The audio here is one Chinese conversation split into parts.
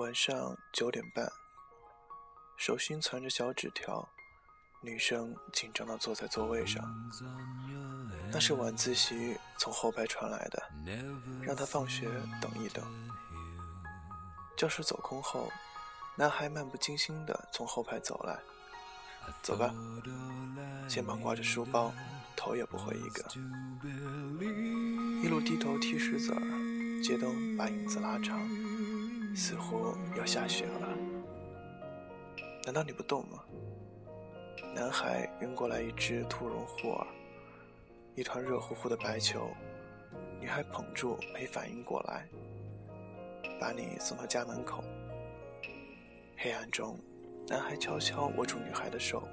晚上九点半，手心攒着小纸条，女生紧张地坐在座位上。那是晚自习从后排传来的，让她放学等一等。教室走空后，男孩漫不经心地从后排走来。走吧，肩膀挂着书包，头也不回一个，一路低头踢石子儿，街灯把影子拉长，似乎要下雪了。难道你不动吗？男孩扔过来一只兔绒护耳，一团热乎乎的白球，女孩捧住没反应过来，把你送到家门口。黑暗中。男孩悄悄握住女孩的手，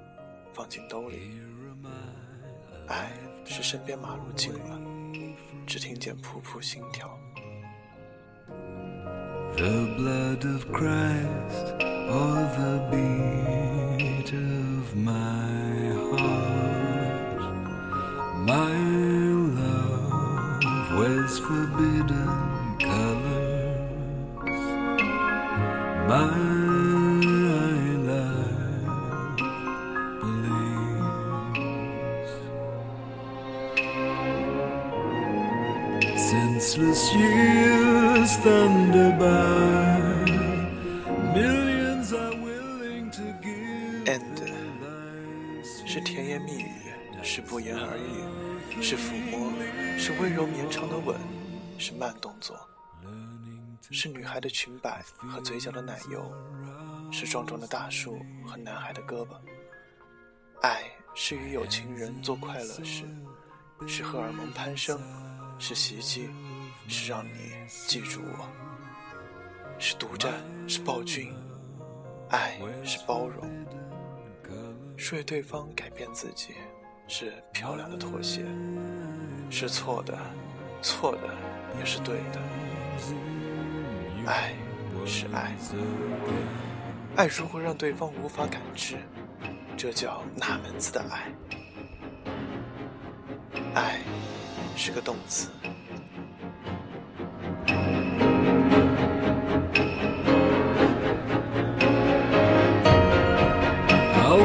放进兜里。爱是身边马路近了，只听见噗噗心跳。the blood of Christ or the beat of my heart. My love wears forbidden colors. My And 是甜言蜜语，是不言而喻，是抚摸，是温柔绵长的吻，是慢动作，是女孩的裙摆和嘴角的奶油，是壮壮的大树和男孩的胳膊。爱是与有情人做快乐事，是荷尔蒙攀升，是袭击。是让你记住我，是独占，是暴君，爱是包容，是为对方改变自己，是漂亮的妥协，是错的，错的也是对的。爱是爱，爱如果让对方无法感知，这叫哪门子的爱？爱是个动词。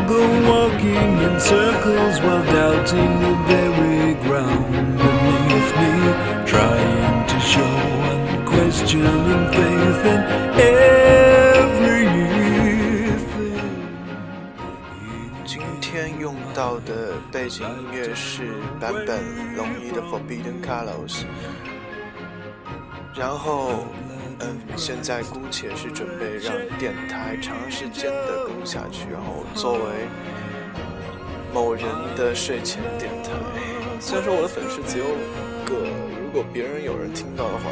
go walking in circles while doubting the very ground 背景音乐是版本龙一的《Forbidden Colors》，然后。嗯，现在姑且是准备让电台长时间的更下去，然后作为某人的睡前电台。虽然说我的粉丝只有五个，如果别人有人听到的话，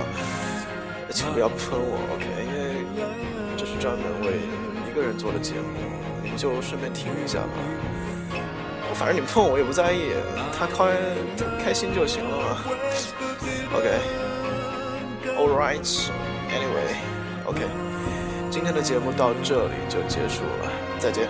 请不要喷我，OK？因为这是专门为一个人做的节目，你就顺便听一下吧。反正你碰我也不在意，他开开心就行了嘛。OK，All right。Anyway，OK，今天的节目到这里就结束了，再见。